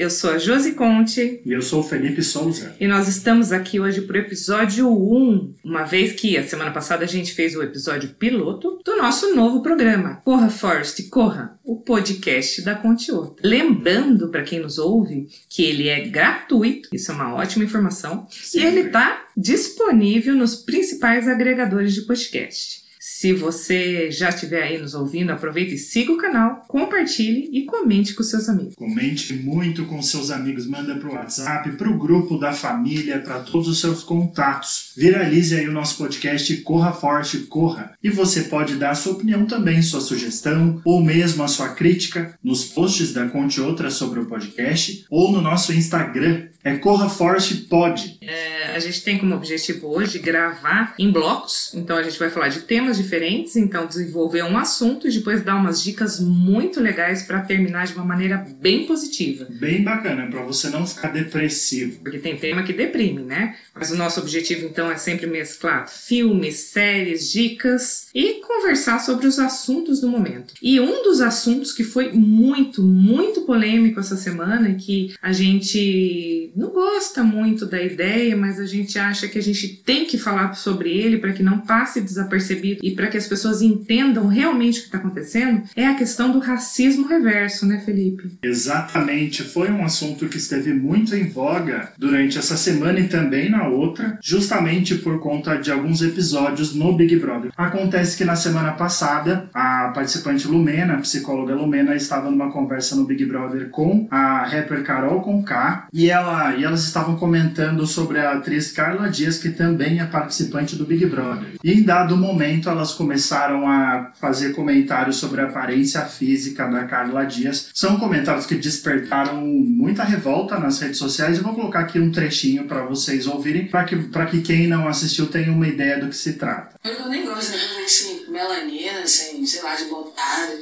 eu sou a Josi Conte. E eu sou o Felipe Souza. E nós estamos aqui hoje para o episódio 1, uma vez que a semana passada a gente fez o episódio piloto do nosso novo programa, Corra Forest, Corra, o podcast da Conteúdo. Lembrando para quem nos ouve que ele é gratuito, isso é uma ótima informação, Sim. e ele está disponível nos principais agregadores de podcast. Se você já estiver aí nos ouvindo, aproveite e siga o canal, compartilhe e comente com seus amigos. Comente muito com seus amigos, manda para o WhatsApp, para o grupo da família, para todos os seus contatos. Viralize aí o nosso podcast Corra Forte, Corra. E você pode dar sua opinião também, sua sugestão ou mesmo a sua crítica nos posts da Conte Outra sobre o podcast ou no nosso Instagram, é Corra Forte Pod. É, a gente tem como objetivo hoje gravar em blocos, então a gente vai falar de temas diferentes, então desenvolver um assunto e depois dar umas dicas muito legais para terminar de uma maneira bem positiva. Bem bacana, para você não ficar depressivo. Porque tem tema que deprime, né? Mas o nosso objetivo então é sempre mesclar filmes, séries, dicas e conversar sobre os assuntos do momento. E um dos assuntos que foi muito, muito polêmico essa semana e que a gente não gosta muito da ideia, mas a gente acha que a gente tem que falar sobre ele para que não passe desapercebido e para que as pessoas entendam realmente o que está acontecendo, é a questão do racismo reverso, né, Felipe? Exatamente. Foi um assunto que esteve muito em voga durante essa semana e também na outra, justamente por conta de alguns episódios no Big Brother. Acontece que na semana passada, a participante Lumena, a psicóloga Lumena, estava numa conversa no Big Brother com a rapper Carol Conká e ela e elas estavam comentando sobre a atriz Carla Dias, que também é participante do Big Brother. E em dado momento elas começaram a fazer comentários sobre a aparência física da Carla Dias. São comentários que despertaram muita revolta nas redes sociais. Eu vou colocar aqui um trechinho para vocês ouvirem, para que, que quem não assistiu tenha uma ideia do que se trata. Eu nem gosto de assim, melanina, assim, sei lá, de botada,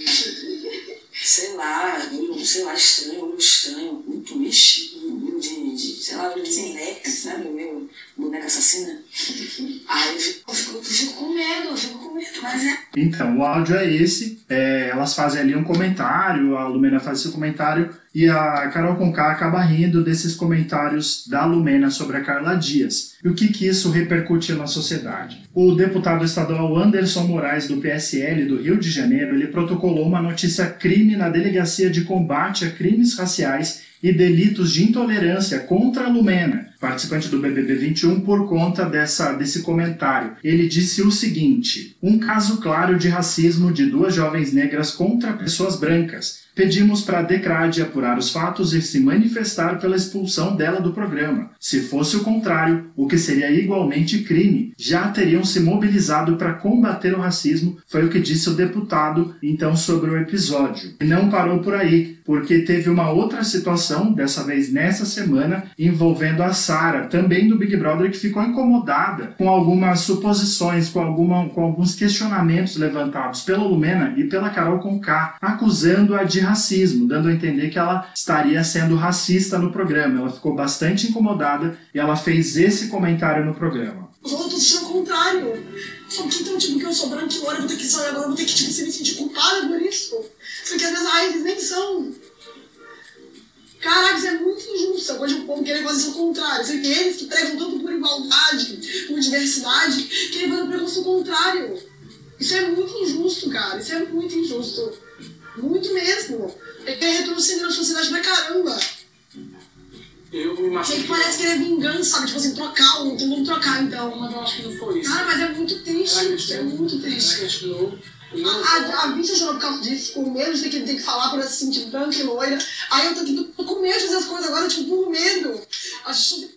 sei lá, sei lá, estranho, olho estranho, muito mexido de, de sei lá, de Zenex, sabe? Meu boneca assassina. Aí eu fico, eu fico, eu fico com medo, eu fico com medo, mas é. Então, o áudio é esse. É, elas fazem ali um comentário, a Lumena faz esse comentário e a Carol Conká acaba rindo desses comentários da Lumena sobre a Carla Dias. E o que, que isso repercutiu na sociedade? O deputado estadual Anderson Moraes, do PSL do Rio de Janeiro, ele protocolou uma notícia crime na Delegacia de Combate a Crimes Raciais e delitos de intolerância contra a Lumena, participante do BBB 21, por conta dessa, desse comentário. Ele disse o seguinte: um caso claro de racismo de duas jovens negras contra pessoas brancas. Pedimos para a Decrade apurar os fatos e se manifestar pela expulsão dela do programa. Se fosse o contrário, o que seria igualmente crime, já teriam se mobilizado para combater o racismo, foi o que disse o deputado então sobre o episódio. E não parou por aí, porque teve uma outra situação, dessa vez nessa semana, envolvendo a Sara, também do Big Brother, que ficou incomodada com algumas suposições, com, alguma, com alguns questionamentos levantados pela Lumena e pela Carol Conká, acusando-a de racismo, dando a entender que ela estaria sendo racista no programa. Ela ficou bastante incomodada e ela fez esse comentário no programa. Os outros são o contrário. Só que então, tipo, que eu sou branca e loura, vou ter que sair agora, vou ter que tipo, se me sentir culpada por isso. Porque às vezes, ai, eles nem são. Caraca, isso é muito injusto. Hoje o povo querer fazer ao contrário. Você que eles que pregam tanto por igualdade, por diversidade, querem fazer o contrário. Isso é muito injusto, cara. Isso é muito injusto. Muito mesmo. É que é retroceder na sociedade pra caramba. Eu me imagino. Que parece que ele é vingança, sabe? Tipo assim, trocar um, então vamos trocar então. Mas eu acho que não foi isso. Cara, mas é muito triste. É muito triste. Ela A, a, a bicha chorou por causa disso, com medo de ter que, ter que falar por esse sentido branca e loira. Aí eu tô, tô com medo de fazer as coisas agora, tipo, por medo.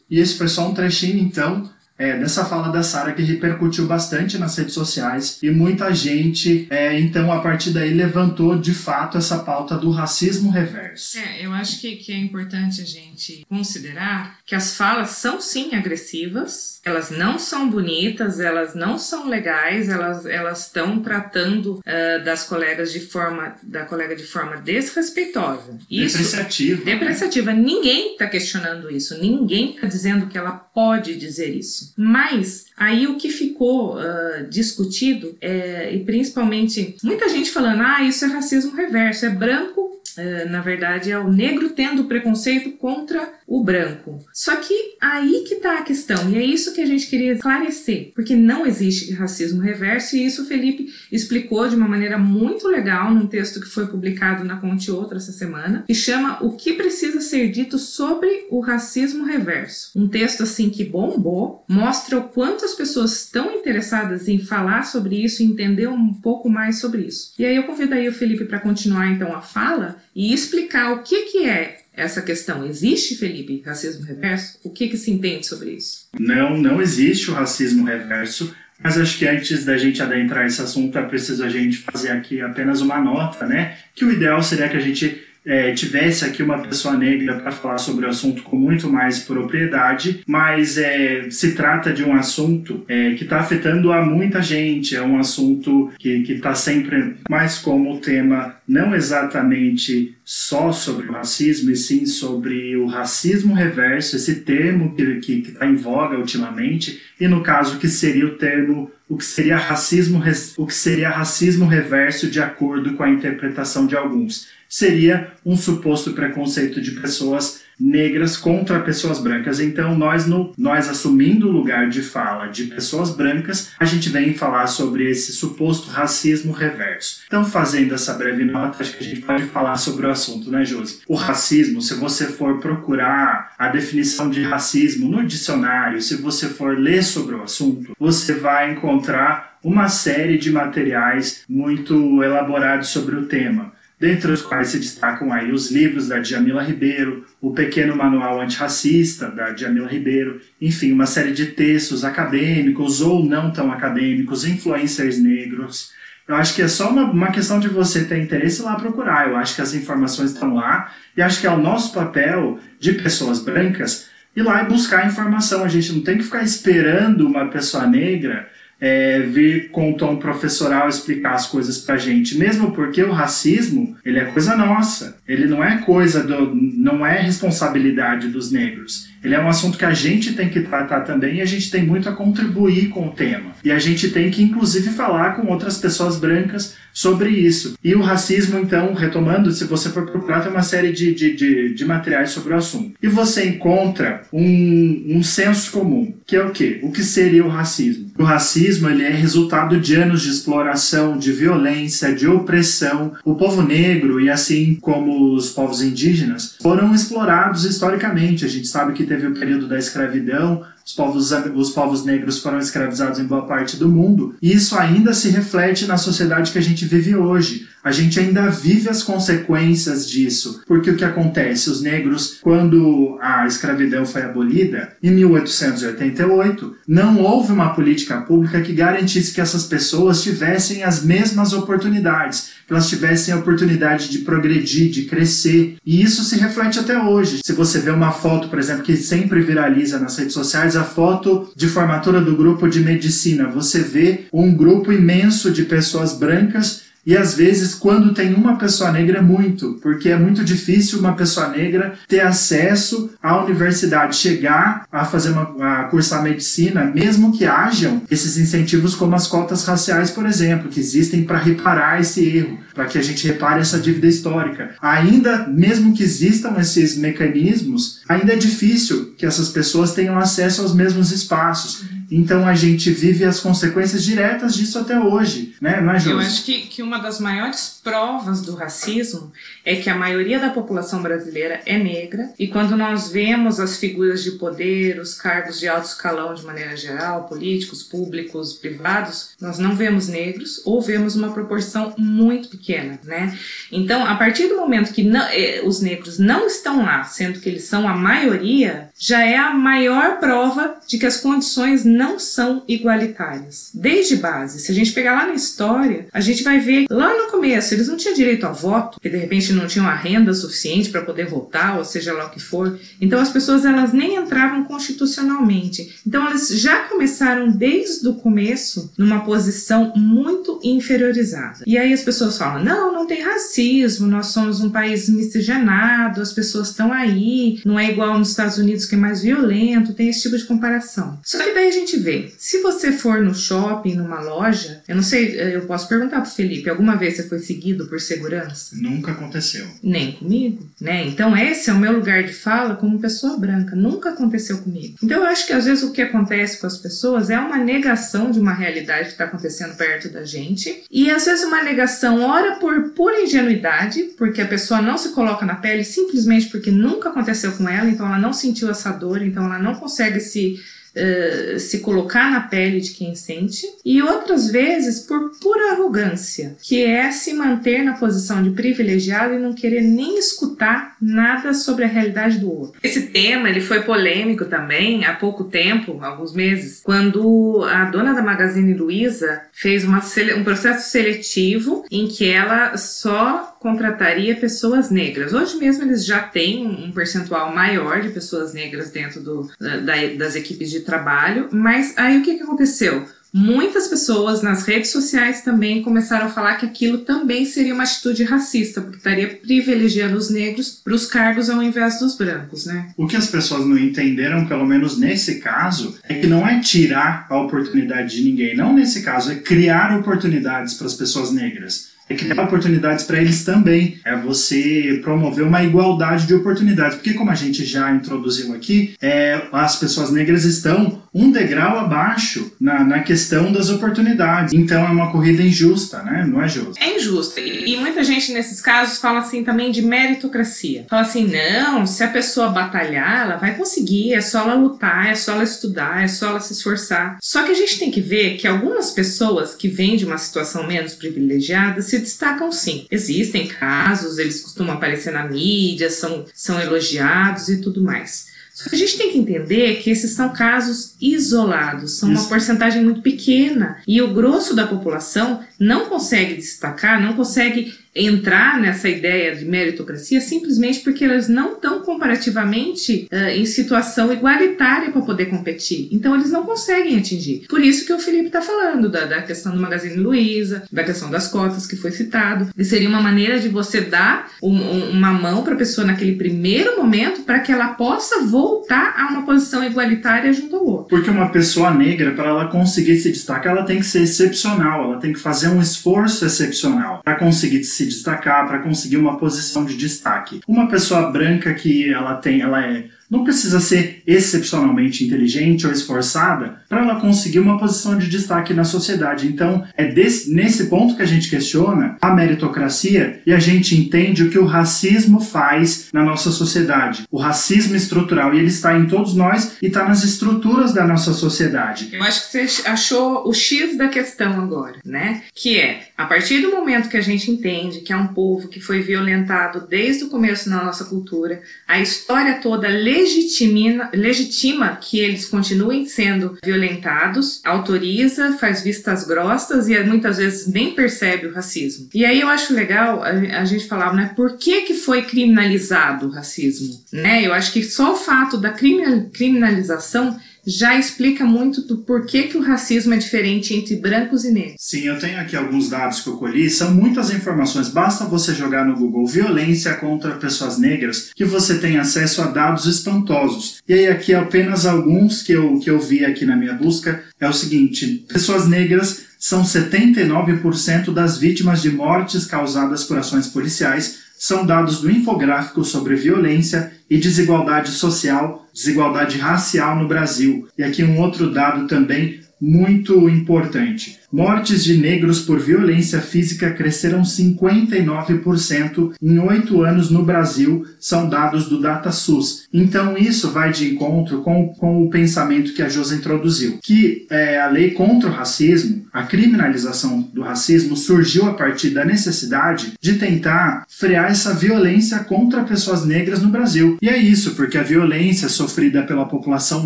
E esse foi só um trechinho, então, é, dessa fala da Sara que repercutiu bastante nas redes sociais e muita gente, é, então, a partir daí levantou de fato essa pauta do racismo reverso. É, eu acho que, que é importante a gente considerar que as falas são sim agressivas, elas não são bonitas, elas não são legais, elas elas estão tratando uh, das colegas de forma da colega de forma desrespeitosa. Isso, depreciativa. Depreciativa. Né? Ninguém está questionando isso, ninguém está dizendo que ela pode dizer isso. Mas aí o que ficou uh, discutido, é, e principalmente muita gente falando, ah, isso é racismo reverso, é branco na verdade, é o negro tendo preconceito contra o branco. Só que aí que tá a questão, e é isso que a gente queria esclarecer, porque não existe racismo reverso, e isso o Felipe explicou de uma maneira muito legal num texto que foi publicado na Conte Outra essa semana, que chama O que precisa ser dito sobre o racismo reverso. Um texto assim que bombou, mostra o quanto as pessoas estão interessadas em falar sobre isso e entender um pouco mais sobre isso. E aí eu convido aí o Felipe para continuar então a fala e explicar o que que é essa questão. Existe, Felipe, racismo reverso? O que, que se entende sobre isso? Não, não existe o racismo reverso. Mas acho que antes da gente adentrar esse assunto, é preciso a gente fazer aqui apenas uma nota, né? Que o ideal seria que a gente é, tivesse aqui uma pessoa negra para falar sobre o assunto com muito mais propriedade, mas é, se trata de um assunto é, que está afetando a muita gente, é um assunto que está sempre mais como tema não exatamente só sobre o racismo, e sim sobre o racismo reverso, esse termo que está em voga ultimamente, e no caso que seria o termo o que seria racismo o que seria racismo reverso de acordo com a interpretação de alguns seria um suposto preconceito de pessoas negras contra pessoas brancas. Então, nós, no, nós assumindo o lugar de fala de pessoas brancas, a gente vem falar sobre esse suposto racismo reverso. Então, fazendo essa breve nota, acho que a gente pode falar sobre o assunto, né, Josi? O racismo, se você for procurar a definição de racismo no dicionário, se você for ler sobre o assunto, você vai encontrar uma série de materiais muito elaborados sobre o tema dentre os quais se destacam aí os livros da Djamila Ribeiro, o Pequeno Manual Antirracista da Djamila Ribeiro, enfim, uma série de textos acadêmicos ou não tão acadêmicos, influencers negros. Eu acho que é só uma, uma questão de você ter interesse lá procurar. Eu acho que as informações estão lá e acho que é o nosso papel de pessoas brancas ir lá e buscar informação. A gente não tem que ficar esperando uma pessoa negra é, vir com o tom professoral explicar as coisas pra gente, mesmo porque o racismo, ele é coisa nossa, ele não é coisa do, não é responsabilidade dos negros. Ele é um assunto que a gente tem que tratar também e a gente tem muito a contribuir com o tema. E a gente tem que, inclusive, falar com outras pessoas brancas sobre isso. E o racismo, então, retomando, se você for procurar, tem uma série de, de, de, de materiais sobre o assunto. E você encontra um, um senso comum, que é o quê? O que seria o racismo? O racismo ele é resultado de anos de exploração, de violência, de opressão. O povo negro, e assim como os povos indígenas, foram explorados historicamente. A gente sabe que teve o período da escravidão, os povos, os povos negros foram escravizados em boa parte do mundo, e isso ainda se reflete na sociedade que a gente vive hoje. A gente ainda vive as consequências disso, porque o que acontece? Os negros, quando a escravidão foi abolida, em 1888, não houve uma política pública que garantisse que essas pessoas tivessem as mesmas oportunidades, que elas tivessem a oportunidade de progredir, de crescer. E isso se reflete até hoje. Se você vê uma foto, por exemplo, que sempre viraliza nas redes sociais, a foto de formatura do grupo de medicina, você vê um grupo imenso de pessoas brancas e às vezes, quando tem uma pessoa negra, é muito, porque é muito difícil uma pessoa negra ter acesso à universidade, chegar a fazer uma, a cursar medicina, mesmo que hajam esses incentivos como as cotas raciais, por exemplo, que existem para reparar esse erro, para que a gente repare essa dívida histórica. Ainda, mesmo que existam esses mecanismos, ainda é difícil que essas pessoas tenham acesso aos mesmos espaços. Então a gente vive as consequências diretas disso até hoje, né? Não é, Eu acho que, que uma das maiores provas do racismo é que a maioria da população brasileira é negra e quando nós vemos as figuras de poder, os cargos de alto escalão de maneira geral, políticos, públicos, privados, nós não vemos negros ou vemos uma proporção muito pequena, né? Então, a partir do momento que não, eh, os negros não estão lá, sendo que eles são a maioria, já é a maior prova de que as condições não são igualitárias. Desde base, se a gente pegar lá na história, a gente vai ver lá no começo, eles não tinham direito a voto, que de repente não tinham a renda suficiente para poder votar, ou seja lá o que for. Então as pessoas elas nem entravam constitucionalmente. Então elas já começaram desde o começo numa posição muito inferiorizada. E aí as pessoas falam: "Não, não tem racismo, nós somos um país miscigenado, as pessoas estão aí, não é igual nos Estados Unidos que é mais violento, tem esse tipo de comparação". Só que daí a gente vê, se você for no shopping, numa loja, eu não sei, eu posso perguntar pro Felipe, alguma vez você foi perseguido por segurança? Nunca aconteceu. Nem comigo, né? Então esse é o meu lugar de fala como pessoa branca. Nunca aconteceu comigo. Então eu acho que às vezes o que acontece com as pessoas é uma negação de uma realidade que está acontecendo perto da gente e às vezes uma negação ora por pura ingenuidade, porque a pessoa não se coloca na pele simplesmente porque nunca aconteceu com ela, então ela não sentiu essa dor, então ela não consegue se Uh, se colocar na pele de quem sente, e outras vezes por pura arrogância, que é se manter na posição de privilegiado e não querer nem escutar nada sobre a realidade do outro. Esse tema ele foi polêmico também há pouco tempo, alguns meses, quando a dona da Magazine Luiza fez uma, um processo seletivo em que ela só contrataria pessoas negras. Hoje mesmo eles já têm um percentual maior de pessoas negras dentro do, da, das equipes de trabalho, mas aí o que, que aconteceu? Muitas pessoas nas redes sociais também começaram a falar que aquilo também seria uma atitude racista, porque estaria privilegiando os negros para os cargos ao invés dos brancos, né? O que as pessoas não entenderam, pelo menos nesse caso, é que não é tirar a oportunidade de ninguém, não nesse caso, é criar oportunidades para as pessoas negras é criar oportunidades para eles também. É você promover uma igualdade de oportunidades. Porque, como a gente já introduziu aqui, é, as pessoas negras estão um degrau abaixo na, na questão das oportunidades. Então, é uma corrida injusta, né? Não é justo. É injusta. E, e muita gente, nesses casos, fala assim também de meritocracia. Fala assim: não, se a pessoa batalhar, ela vai conseguir, é só ela lutar, é só ela estudar, é só ela se esforçar. Só que a gente tem que ver que algumas pessoas que vêm de uma situação menos privilegiada se destacam sim. Existem casos, eles costumam aparecer na mídia, são, são elogiados e tudo mais. Só que a gente tem que entender que esses são casos isolados, são Isso. uma porcentagem muito pequena e o grosso da população não consegue destacar, não consegue entrar nessa ideia de meritocracia simplesmente porque elas não estão comparativamente uh, em situação igualitária para poder competir. Então eles não conseguem atingir. Por isso que o Felipe está falando da, da, questão do Magazine Luiza, da questão das cotas que foi citado. E seria uma maneira de você dar um, um, uma mão para a pessoa naquele primeiro momento para que ela possa voltar a uma posição igualitária junto ao outro. Porque uma pessoa negra, para ela conseguir se destacar, ela tem que ser excepcional, ela tem que fazer um esforço excepcional para conseguir se se destacar, para conseguir uma posição de destaque. Uma pessoa branca que ela tem, ela é não precisa ser excepcionalmente inteligente ou esforçada para ela conseguir uma posição de destaque na sociedade. Então, é desse, nesse ponto que a gente questiona a meritocracia e a gente entende o que o racismo faz na nossa sociedade. O racismo estrutural, e ele está em todos nós e está nas estruturas da nossa sociedade. Eu acho que você achou o X da questão agora, né? Que é, a partir do momento que a gente entende que é um povo que foi violentado desde o começo na nossa cultura, a história toda legitima, legitima que eles continuem sendo violentados, autoriza, faz vistas grossas e muitas vezes nem percebe o racismo. E aí eu acho legal a, gente falar, né, por que que foi criminalizado o racismo? Né? Eu acho que só o fato da criminalização já explica muito do porquê que o racismo é diferente entre brancos e negros. Sim, eu tenho aqui alguns dados que eu colhi, são muitas informações. Basta você jogar no Google violência contra pessoas negras que você tem acesso a dados espantosos. E aí aqui apenas alguns que eu, que eu vi aqui na minha busca é o seguinte: pessoas negras são 79% das vítimas de mortes causadas por ações policiais são dados do infográfico sobre violência e desigualdade social, desigualdade racial no Brasil. E aqui um outro dado também muito importante. Mortes de negros por violência física cresceram 59% em oito anos no Brasil, são dados do DataSUS. Então, isso vai de encontro com, com o pensamento que a Josa introduziu, que é, a lei contra o racismo, a criminalização do racismo, surgiu a partir da necessidade de tentar frear essa violência contra pessoas negras no Brasil. E é isso, porque a violência sofrida pela população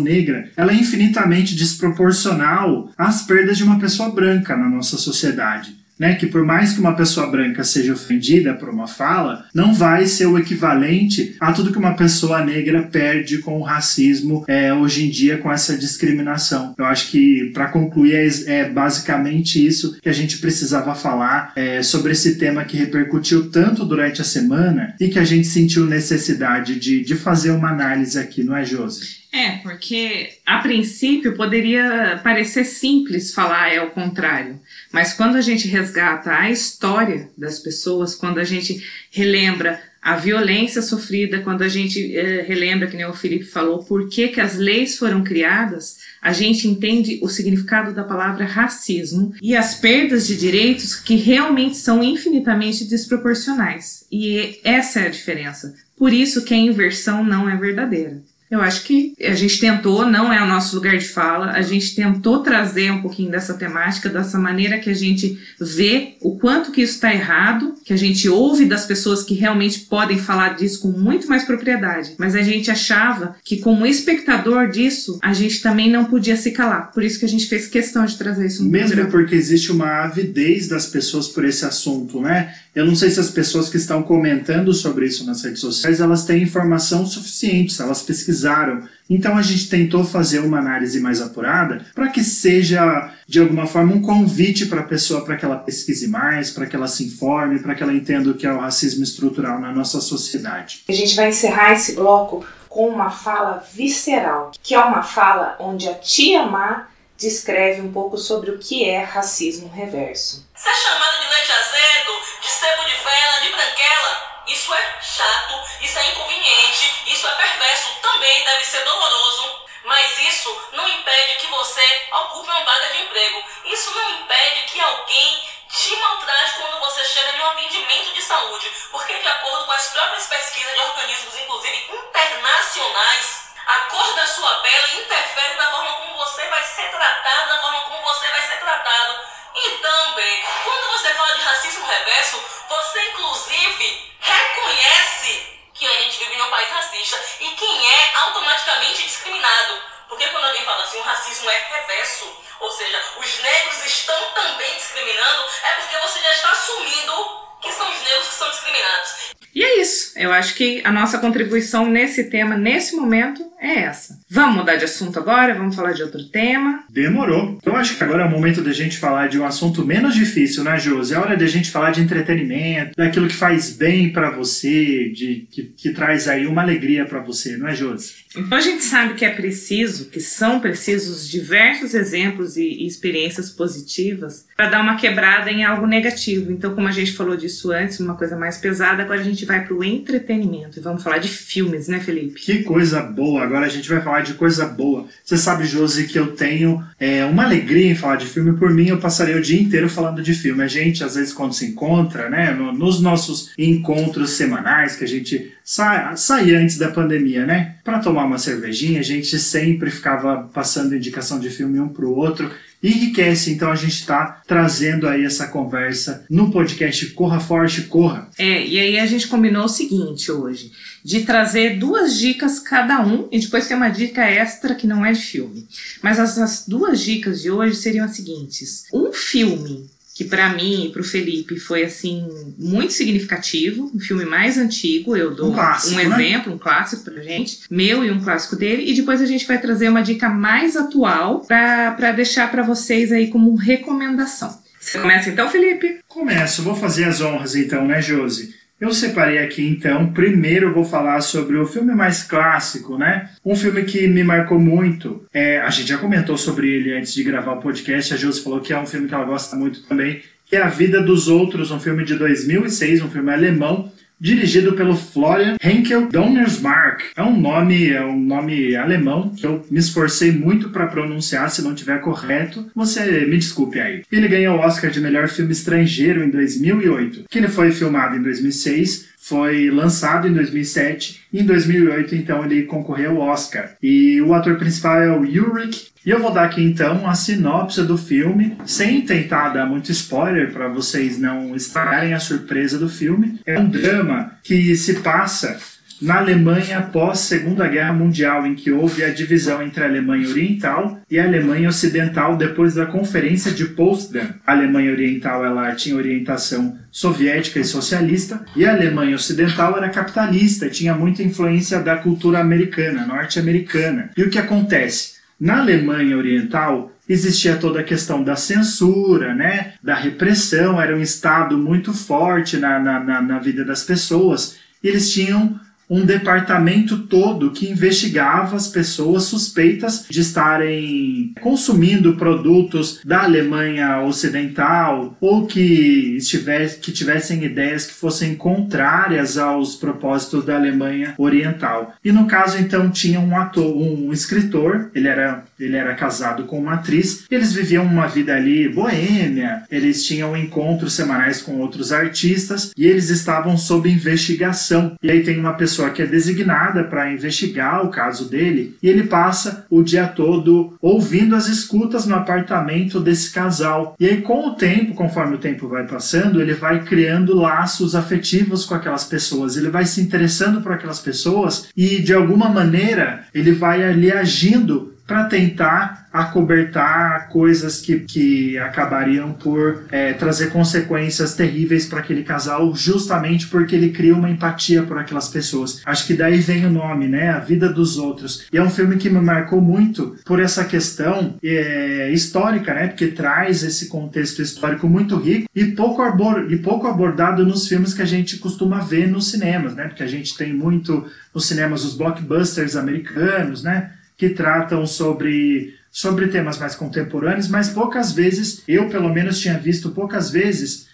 negra ela é infinitamente desproporcional às perdas de uma pessoa branca branca na nossa sociedade. Né, que por mais que uma pessoa branca seja ofendida por uma fala, não vai ser o equivalente a tudo que uma pessoa negra perde com o racismo é, hoje em dia, com essa discriminação. Eu acho que, para concluir, é, é, basicamente isso que a gente precisava falar é, sobre esse tema que repercutiu tanto durante a semana e que a gente sentiu necessidade de, de fazer uma análise aqui, não é, Josi? É, porque a princípio poderia parecer simples falar é o contrário, mas quando a gente resgata a história das pessoas, quando a gente relembra a violência sofrida, quando a gente eh, relembra, que nem o Felipe falou, por que, que as leis foram criadas, a gente entende o significado da palavra racismo e as perdas de direitos que realmente são infinitamente desproporcionais. E essa é a diferença. Por isso que a inversão não é verdadeira. Eu acho que a gente tentou, não é o nosso lugar de fala, a gente tentou trazer um pouquinho dessa temática, dessa maneira que a gente vê o quanto que isso está errado, que a gente ouve das pessoas que realmente podem falar disso com muito mais propriedade. Mas a gente achava que, como espectador disso, a gente também não podia se calar. Por isso que a gente fez questão de trazer isso no Mesmo programa. porque existe uma avidez das pessoas por esse assunto, né? Eu não sei se as pessoas que estão comentando sobre isso nas redes sociais, elas têm informação suficiente, se elas pesquisaram. Então a gente tentou fazer uma análise mais apurada para que seja de alguma forma um convite para a pessoa para que ela pesquise mais, para que ela se informe, para que ela entenda o que é o racismo estrutural na nossa sociedade. A gente vai encerrar esse bloco com uma fala visceral, que é uma fala onde a tia Má descreve um pouco sobre o que é racismo reverso. Ser chamada de leite azedo, de sebo de vela, de branquela, isso é chato, isso é inconveniente, isso é perverso, também deve ser doloroso. Mas isso não impede que você ocupe uma vaga de emprego. Isso não impede que alguém te maltrate quando você chega em um atendimento de saúde. Porque, de acordo com as próprias pesquisas de organismos, inclusive internacionais, a cor da sua pele interfere na forma como você vai ser tratado, na forma como você vai ser tratado. Então, bem, quando você fala de racismo reverso, você inclusive reconhece que a gente vive em um país racista e quem é automaticamente discriminado. Porque quando alguém fala assim, o racismo é reverso, ou seja, os negros estão também discriminando, é porque você já está assumindo que são os negros que são discriminados. E é isso. Eu acho que a nossa contribuição nesse tema, nesse momento, é essa. Vamos mudar de assunto agora? Vamos falar de outro tema? Demorou. Eu acho que agora é o momento da gente falar de um assunto menos difícil, né, Josi? É hora da gente falar de entretenimento, daquilo que faz bem para você, de que, que traz aí uma alegria para você, não é, Josi? Então a gente sabe que é preciso, que são precisos diversos exemplos e, e experiências positivas para dar uma quebrada em algo negativo. Então, como a gente falou disso antes, uma coisa mais pesada, agora a gente vai para o entretenimento e vamos falar de filmes, né, Felipe? Que coisa boa! Agora a gente vai falar de coisa boa. Você sabe, Josi, que eu tenho é, uma alegria em falar de filme. Por mim, eu passaria o dia inteiro falando de filme. A gente, às vezes, quando se encontra, né, no- nos nossos encontros semanais, que a gente sa saía antes da pandemia, né, para tomar uma cervejinha, a gente sempre ficava passando indicação de filme um pro outro. Enriquece, então a gente está trazendo aí essa conversa no podcast Corra Forte Corra. É, e aí a gente combinou o seguinte hoje, de trazer duas dicas cada um, e depois tem uma dica extra que não é de filme. Mas as, as duas dicas de hoje seriam as seguintes. Um filme que para mim e para o Felipe foi assim muito significativo, um filme mais antigo, eu dou Um clássico, um né? exemplo, um clássico pra gente, meu e um clássico dele, e depois a gente vai trazer uma dica mais atual para deixar para vocês aí como recomendação. Você começa então, Felipe? Começo, vou fazer as honras então, né, Josi? Eu separei aqui então, primeiro eu vou falar sobre o filme mais clássico, né? Um filme que me marcou muito. É, a gente já comentou sobre ele antes de gravar o podcast, a Josi falou que é um filme que ela gosta muito também, que é A Vida dos Outros, um filme de 2006, um filme alemão, dirigido pelo Florian Henkel Donnersmarck. É um nome, é um nome alemão que eu me esforcei muito para pronunciar, se não tiver correto, você me desculpe aí. Ele ganhou o Oscar de melhor filme estrangeiro em 2008, que ele foi filmado em 2006, foi lançado em 2007 e em 2008 então ele concorreu ao Oscar. E o ator principal é o Ulrich e eu vou dar aqui então a sinopse do filme, sem tentar dar muito spoiler para vocês não estragarem a surpresa do filme. É um drama que se passa na Alemanha pós Segunda Guerra Mundial, em que houve a divisão entre a Alemanha Oriental e a Alemanha Ocidental depois da Conferência de Potsdam. A Alemanha Oriental ela tinha orientação soviética e socialista, e a Alemanha Ocidental era capitalista, tinha muita influência da cultura americana, norte-americana. E o que acontece? Na Alemanha Oriental existia toda a questão da censura, né, da repressão, era um estado muito forte na, na, na, na vida das pessoas. Eles tinham um departamento todo que investigava as pessoas suspeitas de estarem consumindo produtos da Alemanha Ocidental ou que, estivesse, que tivessem ideias que fossem contrárias aos propósitos da Alemanha Oriental. E no caso, então, tinha um ator, um escritor, ele era, ele era casado com uma atriz, eles viviam uma vida ali boêmia, eles tinham encontros semanais com outros artistas e eles estavam sob investigação. E aí tem uma pessoa que é designada para investigar o caso dele e ele passa o dia todo ouvindo as escutas no apartamento desse casal. E aí com o tempo, conforme o tempo vai passando, ele vai criando laços afetivos com aquelas pessoas, ele vai se interessando por aquelas pessoas e de alguma maneira ele vai ali agindo para tentar acobertar coisas que, que acabariam por é, trazer consequências terríveis para aquele casal, justamente porque ele cria uma empatia por aquelas pessoas. Acho que daí vem o nome, né? A vida dos outros. E é um filme que me marcou muito por essa questão é, histórica, né? Porque traz esse contexto histórico muito rico e pouco, abor e pouco abordado nos filmes que a gente costuma ver nos cinemas, né? Porque a gente tem muito nos cinemas os blockbusters americanos, né? Que tratam sobre, sobre temas mais contemporâneos, mas poucas vezes, eu pelo menos tinha visto poucas vezes,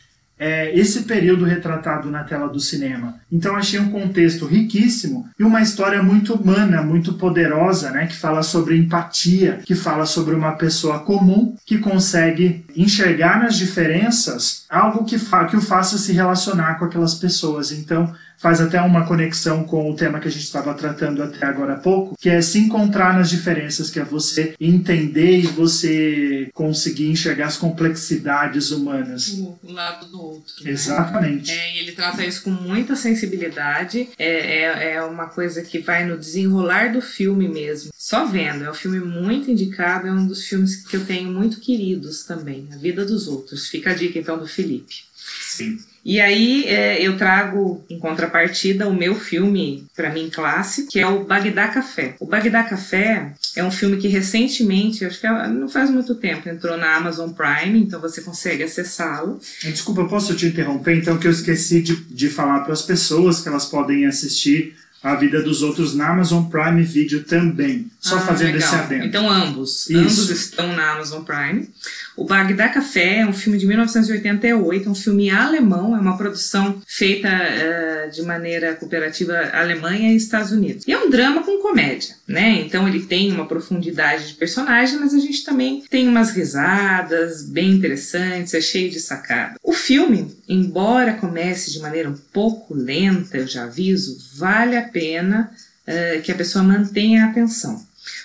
é, esse período retratado na tela do cinema. Então achei um contexto riquíssimo e uma história muito humana, muito poderosa, né, que fala sobre empatia, que fala sobre uma pessoa comum que consegue enxergar nas diferenças algo que, que o faça se relacionar com aquelas pessoas. Então faz até uma conexão com o tema que a gente estava tratando até agora há pouco, que é se encontrar nas diferenças, que é você entender e você conseguir enxergar as complexidades humanas. O lado do outro. Né? Exatamente. É, e ele trata isso com muita sensibilidade. É, é, é uma coisa que vai no desenrolar do filme mesmo. Só vendo. É um filme muito indicado, é um dos filmes que eu tenho muito queridos também. A Vida dos Outros. Fica a dica então do Felipe. Sim. E aí é, eu trago em contrapartida o meu filme, para mim clássico, que é o Bagdá Café. O Bagdá Café é um filme que recentemente, acho que é, não faz muito tempo, entrou na Amazon Prime, então você consegue acessá-lo. Desculpa, posso te interromper? Então, que eu esqueci de, de falar para as pessoas que elas podem assistir a vida dos outros na Amazon Prime Video também. Só ah, fazendo legal. esse adendo. Então, ambos. Isso. Ambos estão na Amazon Prime. O Bagdá Café é um filme de 1988, é um filme alemão, é uma produção feita uh, de maneira cooperativa Alemanha e Estados Unidos. E é um drama com comédia, né? Então ele tem uma profundidade de personagem, mas a gente também tem umas risadas bem interessantes, é cheio de sacada. O filme, embora comece de maneira um pouco lenta, eu já aviso, vale a pena uh, que a pessoa mantenha a atenção.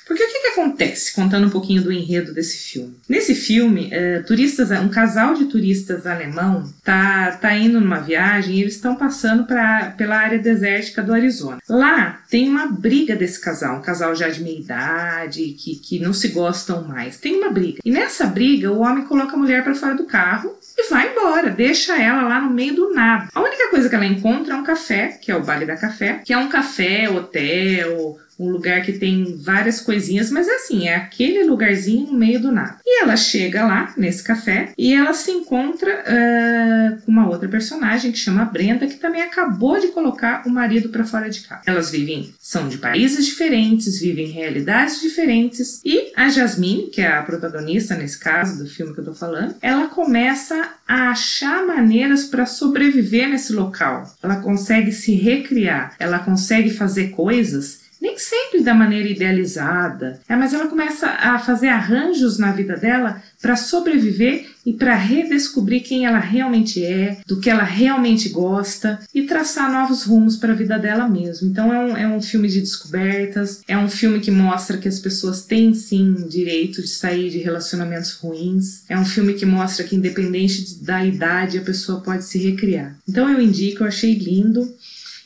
Porque o que, que acontece, contando um pouquinho do enredo desse filme? Nesse filme, é, turistas, um casal de turistas alemão tá, tá indo numa viagem e eles estão passando pra, pela área desértica do Arizona. Lá tem uma briga desse casal, um casal já de meia idade, que, que não se gostam mais. Tem uma briga. E nessa briga, o homem coloca a mulher para fora do carro e vai embora, deixa ela lá no meio do nada. A única coisa que ela encontra é um café, que é o Vale da Café, que é um café, hotel, um lugar que tem várias coisinhas, mas é assim, é aquele lugarzinho no meio do nada. E ela chega lá, nesse café, e ela se encontra uh, com uma outra personagem que chama Brenda, que também acabou de colocar o marido para fora de casa. Elas vivem, são de países diferentes, vivem realidades diferentes, e a Jasmine, que é a protagonista nesse caso do filme que eu tô falando, ela começa a achar maneiras para sobreviver nesse local. Ela consegue se recriar, ela consegue fazer coisas nem sempre da maneira idealizada, é, mas ela começa a fazer arranjos na vida dela para sobreviver e para redescobrir quem ela realmente é, do que ela realmente gosta e traçar novos rumos para a vida dela mesmo. Então é um, é um filme de descobertas, é um filme que mostra que as pessoas têm sim direito de sair de relacionamentos ruins, é um filme que mostra que independente da idade a pessoa pode se recriar. Então eu indico, eu achei lindo.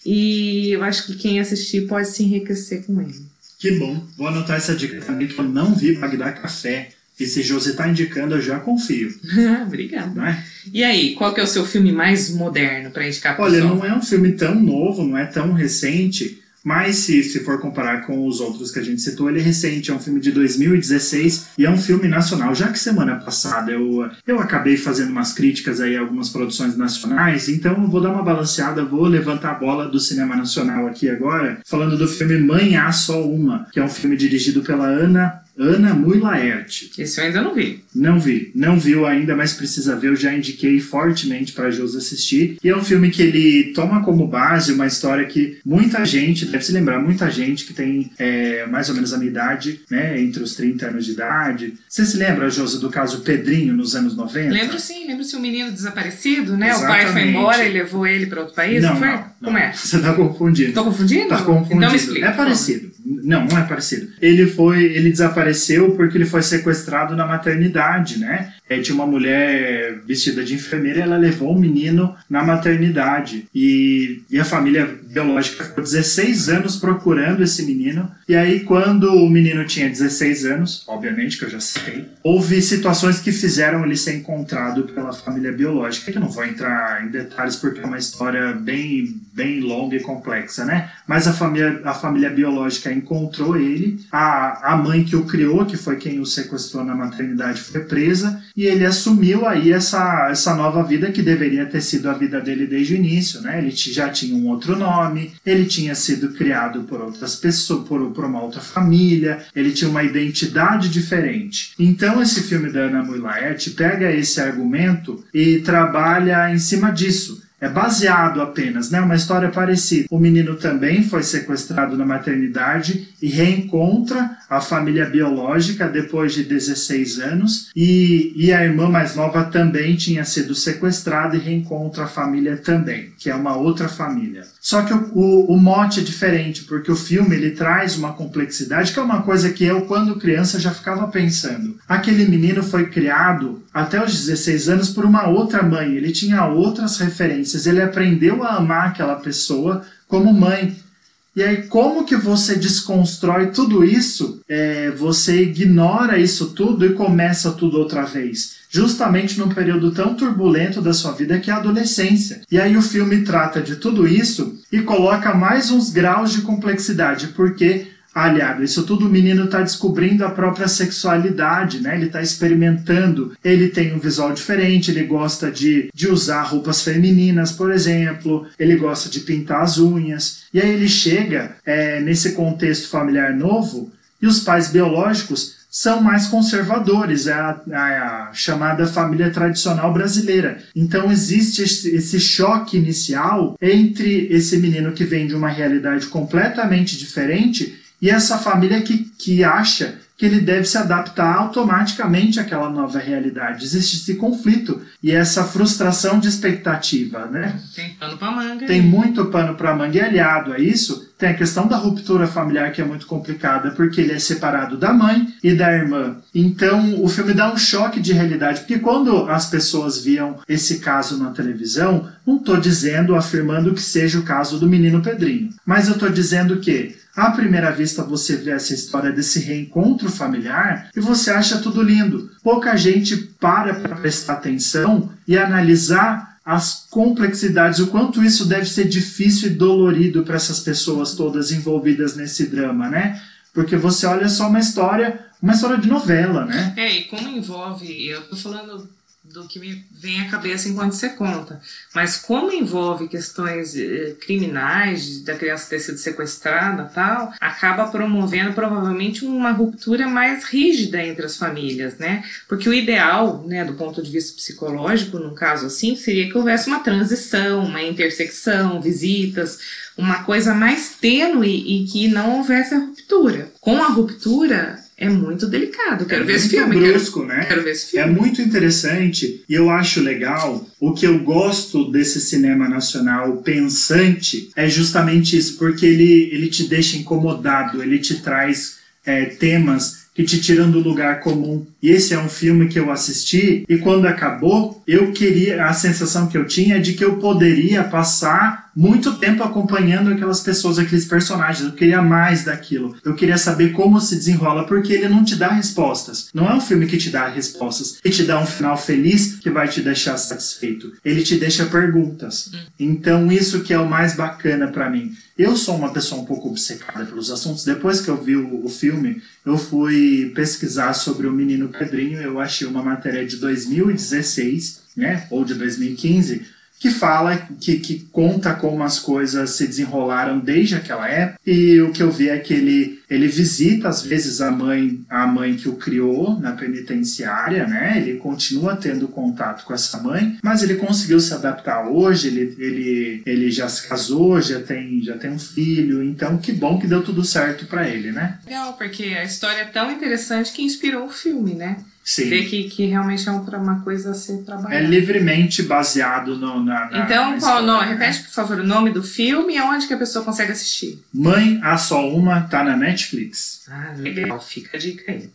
E eu acho que quem assistir pode se enriquecer com ele. Que bom. Vou anotar essa dica também, que eu não vi Bagdá Café. E se José está indicando, eu já confio. Obrigada. É? E aí, qual que é o seu filme mais moderno para indicar para Olha, não é um filme tão novo, não é tão recente, mas se, se for comparar com os outros que a gente citou, ele é recente, é um filme de 2016 e é um filme nacional. Já que semana passada eu, eu acabei fazendo umas críticas aí a algumas produções nacionais, então eu vou dar uma balanceada, vou levantar a bola do cinema nacional aqui agora, falando do filme Mãe Há Só Uma, que é um filme dirigido pela Ana Ana Mui Laerte. Esse eu ainda não vi. Não vi, não viu ainda, mas precisa ver. Eu já indiquei fortemente para a Josi assistir. E é um filme que ele toma como base uma história que muita gente, deve se lembrar, muita gente que tem é, mais ou menos a minha idade, né, entre os 30 anos de idade. Você se lembra, Josi, do caso Pedrinho nos anos 90? Lembro sim, lembro se o um menino desaparecido, né? Exatamente. O pai foi embora e levou ele para outro país, não, não foi? Não, Como é? Você está confundindo. Estou confundindo? Tá confundindo. Então me explica. É parecido. Não, não é parecido. Ele foi, ele desapareceu porque ele foi sequestrado na maternidade, né? É, uma mulher vestida de enfermeira ela levou um menino na maternidade. E, e a família biológica ficou 16 anos procurando esse menino. E aí, quando o menino tinha 16 anos, obviamente que eu já citei, houve situações que fizeram ele ser encontrado pela família biológica. Eu não vou entrar em detalhes porque é uma história bem, bem longa e complexa, né? Mas a família, a família biológica encontrou ele, a, a mãe que o criou, que foi quem o sequestrou na maternidade, foi presa e ele assumiu aí essa, essa nova vida que deveria ter sido a vida dele desde o início, né? Ele já tinha um outro nome, ele tinha sido criado por outras pessoas, por, por uma outra família, ele tinha uma identidade diferente. Então esse filme da Ana Mui Laerte pega esse argumento e trabalha em cima disso é baseado apenas, né? Uma história parecida. O menino também foi sequestrado na maternidade e reencontra a família biológica depois de 16 anos e, e a irmã mais nova também tinha sido sequestrada e reencontra a família também, que é uma outra família. Só que o, o, o mote é diferente, porque o filme ele traz uma complexidade que é uma coisa que eu, quando criança, já ficava pensando. Aquele menino foi criado até os 16 anos por uma outra mãe, ele tinha outras referências, ele aprendeu a amar aquela pessoa como mãe. E aí, como que você desconstrói tudo isso? É, você ignora isso tudo e começa tudo outra vez. Justamente num período tão turbulento da sua vida que é a adolescência. E aí o filme trata de tudo isso e coloca mais uns graus de complexidade, porque aliado. Isso tudo o menino está descobrindo a própria sexualidade, né? Ele está experimentando. Ele tem um visual diferente, ele gosta de, de usar roupas femininas, por exemplo. Ele gosta de pintar as unhas. E aí ele chega é, nesse contexto familiar novo e os pais biológicos são mais conservadores, é a, é a, chamada família tradicional brasileira. Então existe esse, esse, choque inicial entre esse menino que vem de uma realidade completamente diferente e essa família que, que acha que ele deve se adaptar automaticamente àquela nova realidade. Existe esse conflito e essa frustração de expectativa, né? Tem pano para manga. Tem muito pano para manga e aliado a isso, tem a questão da ruptura familiar que é muito complicada, porque ele é separado da mãe e da irmã. Então, o filme dá um choque de realidade, porque quando as pessoas viam esse caso na televisão, não estou dizendo, afirmando que seja o caso do menino Pedrinho, mas eu estou dizendo que à primeira vista você vê essa história desse reencontro familiar e você acha tudo lindo. Pouca gente para para prestar atenção e analisar as complexidades, o quanto isso deve ser difícil e dolorido para essas pessoas todas envolvidas nesse drama, né? Porque você olha só uma história, uma história de novela, né? É, e como envolve, eu tô falando do que me vem à cabeça enquanto você conta. Mas como envolve questões eh, criminais, da criança ter sido sequestrada tal, acaba promovendo provavelmente uma ruptura mais rígida entre as famílias, né? Porque o ideal, né, do ponto de vista psicológico, num caso assim, seria que houvesse uma transição, uma intersecção, visitas, uma coisa mais tênue e que não houvesse a ruptura. Com a ruptura, é muito delicado. Quero é ver esse filme. Brusco, quero, né? quero ver esse filme. É muito interessante e eu acho legal. O que eu gosto desse cinema nacional pensante é justamente isso, porque ele, ele te deixa incomodado, ele te traz é, temas que te tiram do lugar comum. E esse é um filme que eu assisti e quando acabou, eu queria a sensação que eu tinha é de que eu poderia passar muito tempo acompanhando aquelas pessoas, aqueles personagens. Eu queria mais daquilo. Eu queria saber como se desenrola, porque ele não te dá respostas. Não é um filme que te dá respostas, que te dá um final feliz que vai te deixar satisfeito. Ele te deixa perguntas. Então, isso que é o mais bacana para mim. Eu sou uma pessoa um pouco obcecada pelos assuntos. Depois que eu vi o, o, filme, eu fui pesquisar sobre o menino Pedrinho. Eu achei uma matéria de 2016, né, ou de 2015 que fala, que, que conta como as coisas se desenrolaram desde aquela época. E o que eu vi é que ele, ele visita às vezes a mãe, a mãe que o criou na penitenciária, né? Ele continua tendo contato com essa mãe, mas ele conseguiu se adaptar hoje, ele, ele, ele já se casou, já tem, já tem um filho, então que bom que deu tudo certo para ele, né? Legal, porque a história é tão interessante que inspirou o filme, né? Sim. Ver que, que realmente é uma coisa a ser trabalhada. É livremente baseado no, na, na Então, qual nome? né? Repete, por favor, o nome do filme e aonde que a pessoa consegue assistir. Mãe Há Só Uma tá na Netflix. Ah, legal. Fica a dica aí.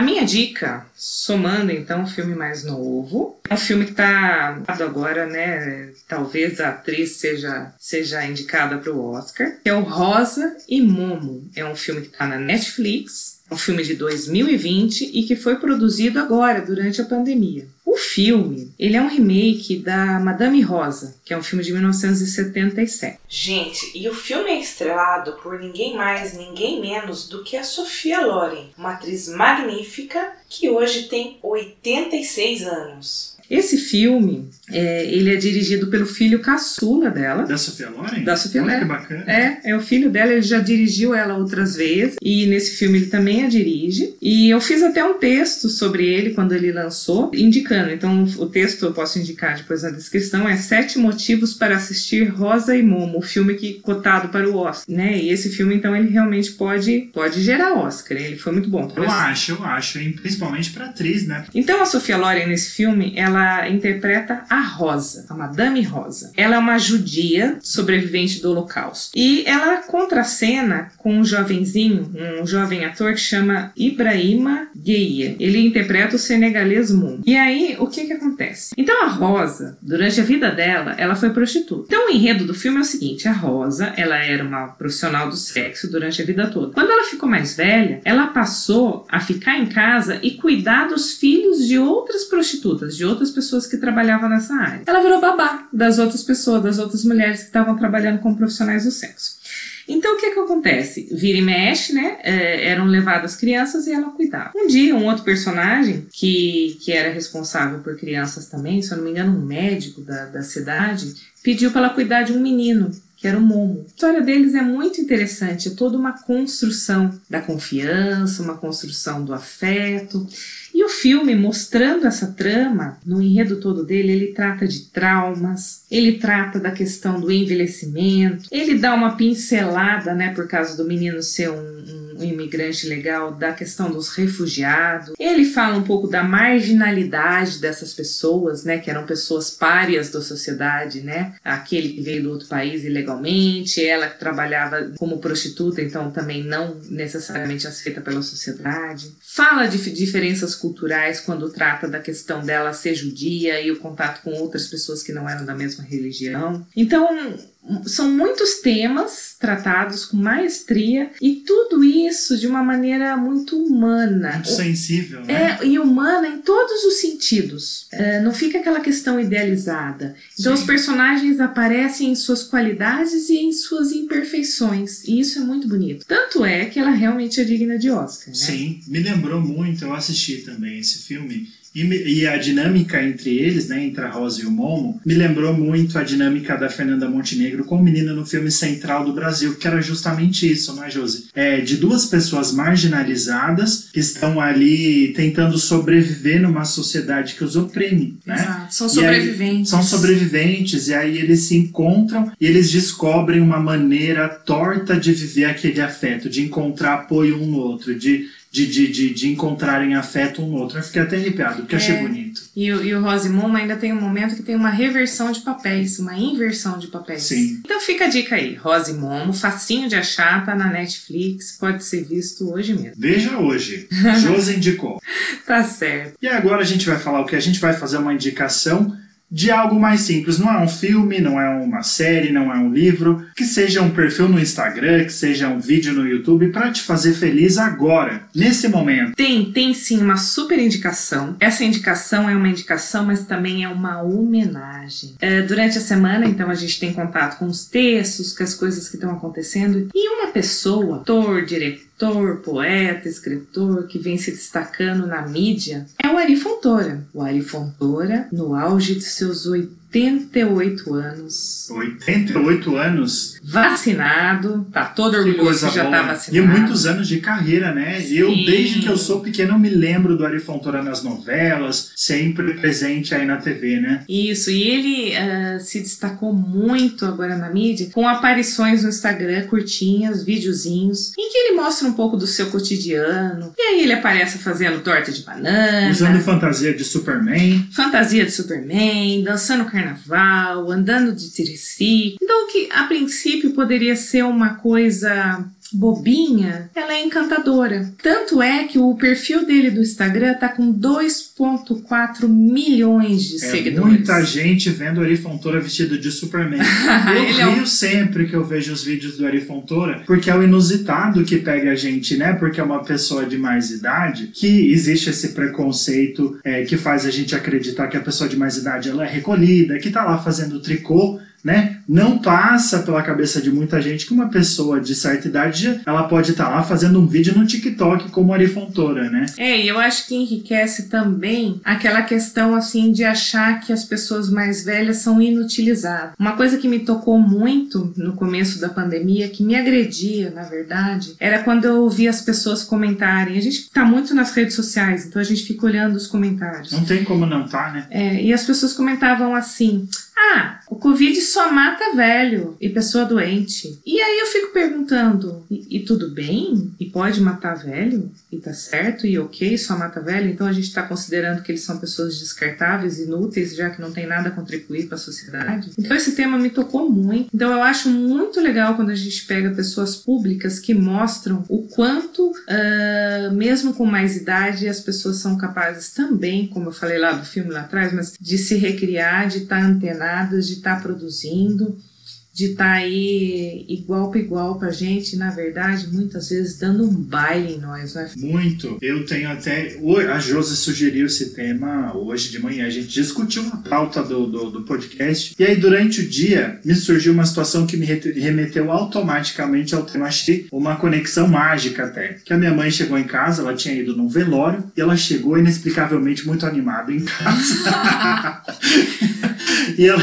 A minha dica, somando então o filme mais novo, é um filme que está agora, né? Talvez a atriz seja, seja indicada para o Oscar, que é o Rosa e Momo. É um filme que está na Netflix, um filme de 2020 e que foi produzido agora, durante a pandemia. O filme, ele é um remake da Madame Rosa, que é um filme de 1977. Gente, e o filme é estrelado por ninguém mais, ninguém menos do que a Sofia Loren, uma atriz magnífica que hoje tem 86 anos. Esse filme, é, ele é dirigido pelo filho caçula dela. Da Sofia Loren? Da Sofia Loren. que bacana. É, é o filho dela, ele já dirigiu ela outras vezes e nesse filme ele também a dirige. E eu fiz até um texto sobre ele quando ele lançou, indicando. Então o texto eu posso indicar depois na descrição é Sete Motivos para Assistir Rosa e Momo, o filme que cotado para o Oscar, né? E esse filme então ele realmente pode pode gerar Oscar, ele foi muito bom. Eu acho, eu acho, hein? principalmente pra atriz, né? Então a Sofia Loren nesse filme, ela interpreta a Rosa, a Madame Rosa. Ela é uma judia sobrevivente do Holocausto. E ela contracena com um jovenzinho, um jovem ator que chama Ibrahima Gueye. Ele interpreta o senegalês Moon. E aí, o que que acontece? Então a Rosa, durante a vida dela, ela foi prostituta. Então o enredo do filme é o seguinte, a Rosa, ela era uma profissional do sexo durante a vida toda. Quando ela ficou mais velha, ela passou a ficar em casa e cuidar dos filhos de outras prostitutas, de outras pessoas que trabalhavam nessa área. Ela virou babá das outras pessoas, das outras mulheres que estavam trabalhando como profissionais do sexo. Então, o que que acontece? Vira e mexe, né? É, eram levadas crianças e ela cuidava. Um dia, um outro personagem que, que era responsável por crianças também, se eu não me engano, um médico da, da cidade, pediu para ela cuidar de um menino que era o Momo. A história deles é muito interessante, é toda uma construção da confiança, uma construção do afeto. E o filme, mostrando essa trama, no enredo todo dele, ele trata de traumas, ele trata da questão do envelhecimento, ele dá uma pincelada, né, por causa do menino ser um, um imigrante legal, da questão dos refugiados. Ele fala um pouco da marginalidade dessas pessoas, né, que eram pessoas párias da sociedade, né, aquele que veio do outro país ilegalmente, ela que trabalhava como prostituta, então também não necessariamente aceita pela sociedade. Fala de diferenças culturais quando trata da questão dela ser judia e o contato com outras pessoas que não eram da mesma religião. Então, são muitos temas tratados com maestria e tudo isso de uma maneira muito humana. Muito sensível, né? É, e humana em todos os sentidos. É, não fica aquela questão idealizada. Então, Sim. os personagens aparecem em suas qualidades e em suas imperfeições. E isso é muito bonito. Tanto é que ela realmente é digna de Oscar, né? Sim, me lembrou muito, eu assisti também esse filme. E, e a dinâmica entre eles, né, entre a Rosa e o Momo, me lembrou muito a dinâmica da Fernanda Montenegro com o menino no filme Central do Brasil, que era justamente isso, não é, Josi? É, de duas pessoas marginalizadas que estão ali tentando sobreviver numa sociedade que os oprime, né? Exato. São E aí, sobreviventes. São sobreviventes, e aí eles se encontram e eles descobrem uma maneira torta de viver aquele afeto, de encontrar apoio um no outro, de, de, de, de, de encontrarem afeto um no outro. Eu fiquei até arrepiado, porque É. achei bonito. E, o- e o Rosimum ainda tem um momento que tem uma reversão de papéis, uma inversão de papéis. Sim. Então fica a dica aí. Rosimomo, facinho de achar, tá na Netflix, pode ser visto hoje mesmo. Veja hoje. Josi indicou. Tá certo. E agora a gente vai falar o que? A gente vai fazer uma indicação de algo mais simples. Não é um filme, não é uma série, não é um livro. Que seja um perfil no Instagram, que seja um vídeo no YouTube para te fazer feliz agora, nesse momento. Tem, tem sim uma super indicação. Essa indicação é uma indicação, mas também é uma homenagem. É, durante a semana, então, a gente tem contato com os textos, com as coisas que estão acontecendo. E uma pessoa, ator, diretor, ator, poeta, escritor que vem se destacando na mídia é o Ari Fontoura. O Ari Fontoura, no auge de seus 88 anos. 88 anos? Vacinado, tá todo orgulhoso que, já tá vacinado. E muitos anos de carreira, né? Sim. Eu, desde que eu sou pequeno, me lembro do Ari Fontoura nas novelas, sempre presente aí na TV, né? Isso, e ele uh, se destacou muito agora na mídia com aparições no Instagram, curtinhas, videozinhos, em que ele mostra um pouco do seu cotidiano. E aí ele aparece fazendo torta de banana. Usando fantasia de Superman. Fantasia de Superman, dançando carnaval, andando de triciclo. Então, que a princípio poderia ser uma coisa bobinha, ela é encantadora. Tanto é que o perfil dele do Instagram tá com 2.4 milhões de é seguidores. Muita gente vendo o Ari Fontoura vestido de Superman. eu rio é um... sempre que eu vejo os vídeos do Ari Fontoura, porque é o inusitado que pega a gente, né? Porque é uma pessoa de mais idade, que existe esse preconceito é, que faz a gente acreditar que a pessoa de mais idade ela é recolhida, que tá lá fazendo tricô né? Não passa pela cabeça de muita gente que uma pessoa de certa idade ela pode estar tá lá fazendo um vídeo no TikTok como Ari Fontoura, né? É, e eu acho que enriquece também aquela questão assim de achar que as pessoas mais velhas são inutilizadas. Uma coisa que me tocou muito no começo da pandemia, que me agredia, na verdade, era quando eu ouvia as pessoas comentarem. A gente tá muito nas redes sociais, então a gente fica olhando os comentários. Não tem como não tá, né? É, e as pessoas comentavam assim: ah, o Covid só mata velho e pessoa doente. E aí eu fico perguntando: e, e, tudo bem? E pode matar velho? E tá certo? E ok, só mata velho? Então a gente tá considerando que eles são pessoas descartáveis, inúteis, já que não tem nada a contribuir para a sociedade? Então esse tema me tocou muito. Então eu acho muito legal quando a gente pega pessoas públicas que mostram o quanto, uh, mesmo com mais idade, as pessoas são capazes também, como eu falei lá do filme lá atrás, mas de se recriar, de estar tá antenado de estar tá produzindo de estar tá aí igual para igual para gente, na verdade, muitas vezes dando um baile em nós, né? Muito. Eu tenho até. A Josi sugeriu esse tema hoje de manhã. A gente discutiu uma pauta do, do, do, podcast. E aí, durante o dia, me surgiu uma situação que me remeteu automaticamente ao tema. Achei uma conexão mágica até. Que a minha mãe chegou em casa, ela tinha ido num velório e ela chegou inexplicavelmente muito animada em casa. e, ela,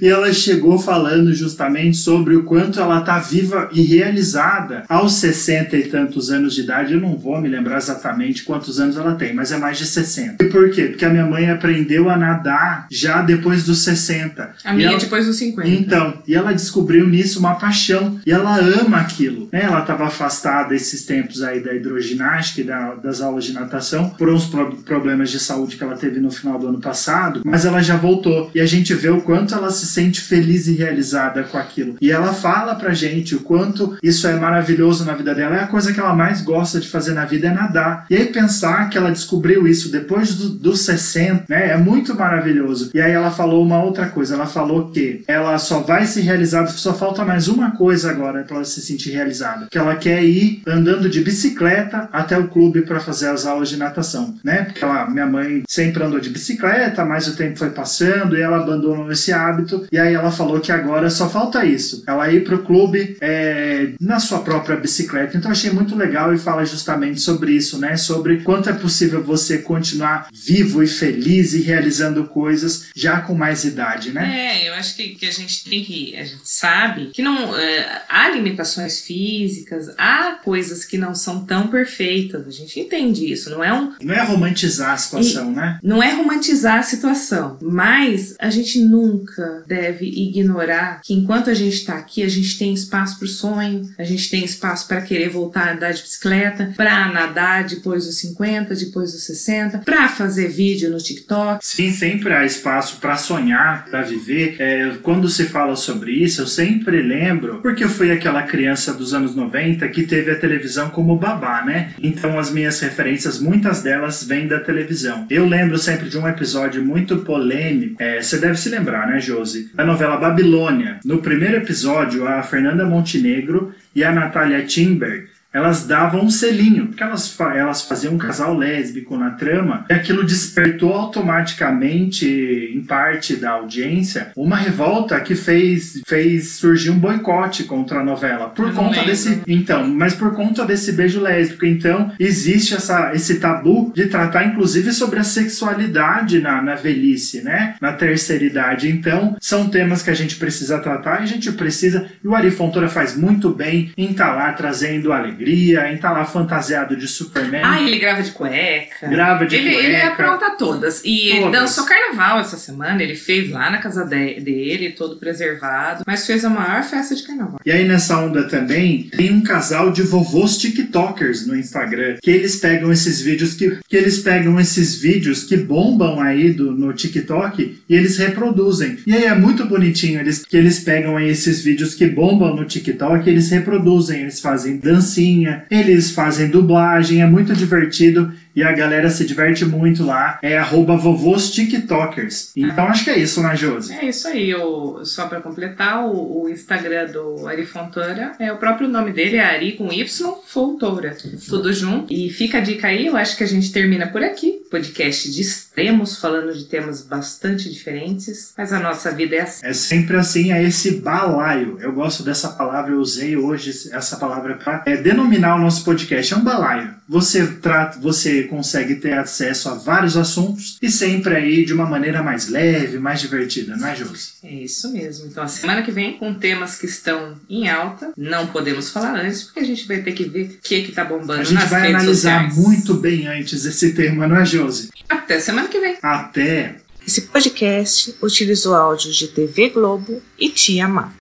e ela chegou falando justamente sobre o quanto ela está viva e realizada aos 60 e tantos anos de idade. Eu não vou me lembrar exatamente quantos anos ela tem, mas é mais de 60. E por quê? Porque a minha mãe aprendeu a nadar já depois dos 60. A minha ela... depois dos 50. Então, e ela descobriu nisso uma paixão. E ela ama aquilo. Né? Ela estava afastada esses tempos aí da hidroginástica e da, das aulas de natação por uns pro problemas de saúde que ela teve no final do ano passado, mas ela já voltou. E a gente vê o quanto ela se sente feliz e realizada com aquilo. E ela fala pra gente o quanto isso é maravilhoso na vida dela. É a coisa que ela mais gosta de fazer na vida é nadar. E aí pensar que ela descobriu isso depois dos do 60, né? É muito maravilhoso. E aí ela falou uma outra coisa. Ela falou que ela só vai se realizar, só falta mais uma coisa agora para ela se sentir realizada. Que ela quer ir andando de bicicleta até o clube para fazer as aulas de natação, né? Porque ela, minha mãe sempre andou de bicicleta, mas o tempo foi passando e ela abandonou esse hábito. E aí ela falou que agora só falta isso. Ela ir pro clube é, na sua própria bicicleta. Então achei muito legal e fala justamente sobre isso, né? Sobre quanto é possível você continuar vivo e feliz e realizando coisas já com mais idade, né? É, eu acho que, que a gente tem que. A gente sabe que não. É, há limitações físicas, há coisas que não são tão perfeitas. A gente entende isso. Não é um. Não é romantizar a situação, e, né? Não é romantizar a situação. Mas a gente nunca deve ignorar que enquanto a gente está aqui, a gente tem espaço para o sonho, a gente tem espaço para querer voltar a andar de bicicleta, para nadar depois dos 50, depois dos 60, para fazer vídeo no TikTok. Sim, sempre há espaço para sonhar, para viver. É, quando se fala sobre isso, eu sempre lembro, porque eu fui aquela criança dos anos 90 que teve a televisão como babá, né? Então as minhas referências, muitas delas vêm da televisão. Eu lembro sempre de um episódio muito polêmico, é, você deve se lembrar, né, Josi? Da novela Babilônia. No primeiro episódio, a Fernanda Montenegro e a Natália Timber elas davam um selinho, porque elas, elas faziam um casal lésbico na trama, e aquilo despertou automaticamente, em parte da audiência, uma revolta que fez, fez surgir um boicote contra a novela. Por Eu conta desse. Então, mas por conta desse beijo lésbico. Então, existe essa, esse tabu de tratar, inclusive, sobre a sexualidade na, na velhice, né? Na terceira idade. Então, são temas que a gente precisa tratar e a gente precisa. E o Ari Fontoura faz muito bem em estar tá lá trazendo alegria alegria, em tá lá fantasiado de Superman. Ah, ele grava de cueca. Grava de ele, cueca. Ele apronta todas. E Todas. ele dançou carnaval essa semana, ele fez lá na casa de- dele, todo preservado, mas fez a maior festa de carnaval. E aí nessa onda também tem um casal de vovôs TikTokers no Instagram, que eles pegam esses vídeos que, que eles pegam esses vídeos que bombam aí do, no TikTok e eles reproduzem. E aí é muito bonitinho eles que eles pegam aí esses vídeos que bombam no TikTok, e eles reproduzem, eles fazem dancinha, eles fazem dublagem, é muito divertido e a galera se diverte muito lá. É arroba vovôs TikTokers. Então acho que é isso, né, Josi? É isso aí, o, só pra completar, o, o Instagram do Ari Fontoura é o próprio nome dele, é Ari com Y Fontoura. Tudo junto. E fica a dica aí, eu acho que a gente termina por aqui. Podcast de extremos, falando de temas bastante diferentes, mas a nossa vida é assim. É sempre assim, é esse balaio. Eu gosto dessa palavra, eu usei hoje essa palavra para denominar o nosso podcast. É um balaio. Você trata, você consegue ter acesso a vários assuntos e sempre aí de uma maneira mais leve, mais divertida, não é, Josi? É isso mesmo. Então, a semana que vem, com temas que estão em alta, não podemos falar antes, porque a gente vai ter que ver o que que tá bombando A gente nas vai redes analisar sociais. muito bem antes esse tema, não é, Josi? Até semana que vem. Até! Esse podcast utilizou áudios de TV Globo e Tia Má.